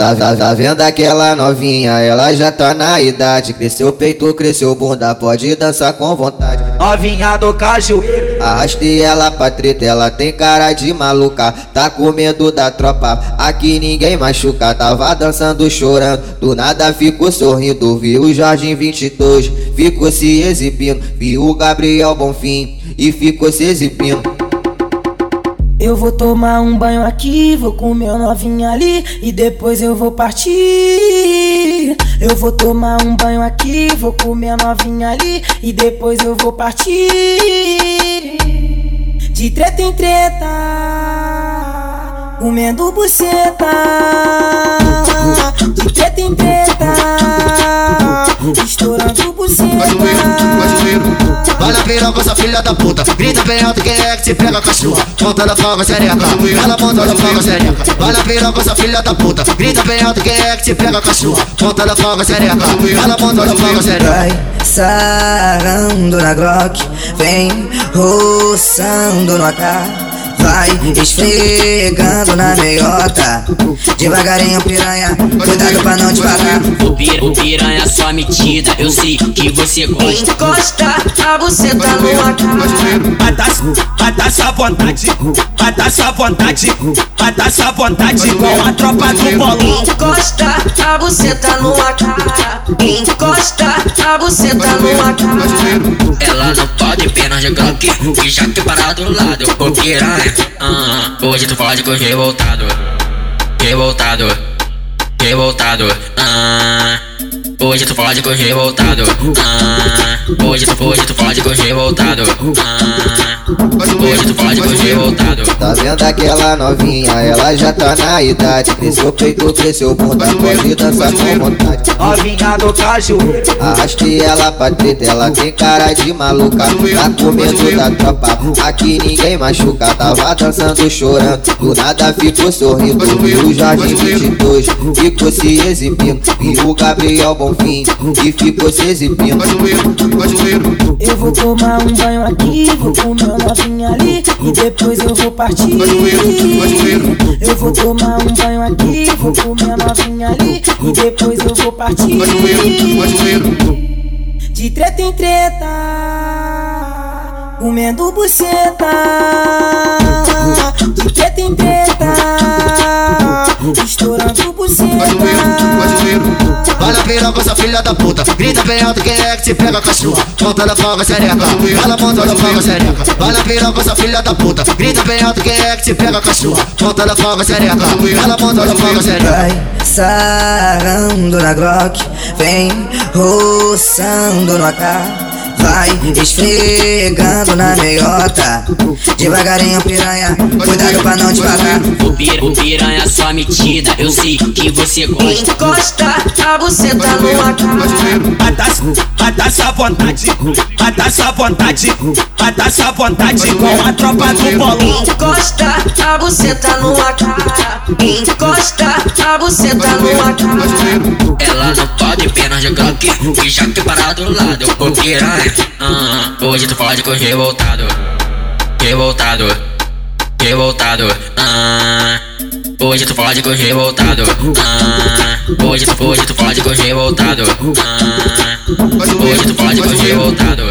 Tá, tá, tá vendo aquela novinha? Ela já tá na idade. Cresceu peito, cresceu bunda, pode dançar com vontade. Novinha do caju. Arrastei ela pra treta, ela tem cara de maluca. Tá com medo da tropa, aqui ninguém machuca. Tava dançando, chorando, do nada ficou sorrindo. Viu o Jorge 22, ficou se exibindo. Viu o Gabriel Bonfim e ficou se exibindo. Eu vou tomar um banho aqui, vou comer uma novinha ali e depois eu vou partir. Eu vou tomar um banho aqui, vou comer a novinha ali e depois eu vou partir. De treta em treta, comendo buceta. Na piroca, essa filha da puta. Grita bem alto quem é que se pega com a sua. Ponta da faga sereca. Ela ponta da faga sereca. Vai na piroca, essa filha da puta. Grita bem alto quem é que se pega com a sua. Ponta da faga sereca. Ela ponta da faga sereca. Vai sarando na Glock Vem roçando no AK vai esfregando na meiota. Devagarinho, piranha, cuidado pra não te parar. O, pir, o piranha só metida, eu sei que você gosta. Encosta a buceta no AK. Dar sua vontade, vai dar sua vontade, vai dar sua vontade com a tropa do bolão. Encosta a buceta no AK. Encosta a buceta no AK. Ela não de glock e já que parar do lado. Ô piranha, ah, hoje tu pode com revoltado, revoltado, revoltado. Ah, hoje tu pode com revoltado. Ah, hoje tu, hoje tu pode com revoltado. Ah, hoje tu pode com revoltado. Tá vendo aquela novinha? Ela já tá na idade. Cresceu peito, cresceu bunda, pode dançar com vontade. Novinha do caju. Arrastei ela pra treta, ela tem cara de maluca. Tá com medo da tropa, aqui ninguém machuca. Tava dançando, chorando, do nada ficou sorrindo. Viu o Jorge 22, ficou se exibindo. Viu o Gabriel Bonfim e ficou se exibindo. Eu vou tomar um banho aqui, vou comer uma novinha ali e depois eu vou partir. Eu vou tomar um banho aqui, vou comer a novinha ali e depois eu vou partir. De treta em treta, comendo buceta. De treta em treta, filha da puta. Grita bem alto quem é que se pega com a sua Ponta da faga sereca Ela ponta da faga sereca Vai na piroca, essa filha da puta. Grita bem alto quem é que se pega com a sua Ponta da faga sereca Ela ponta da faga sereca Vai sarando na Glock Vem roçando no AK Vai esfregando na meiota Devagarinho, piranha, cuidado pra não te parar. O, pir, o piranha só metida, eu sei que você gosta. Encosta a buceta no AK. Vai dar, vai dar sua vontade, vai dar sua vontade, vai dar sua vontade com a tropa do bolão. Encosta a buceta no AK. Encosta a buceta no AK. Ela não de glock e já que parar do lado. Ô piranha, ah, hoje tu pode com revoltado, revoltado, revoltado. Ah, hoje tu pode com revoltado. Ah, hoje hoje tu pode com revoltado. Ah, hoje tu pode revoltado.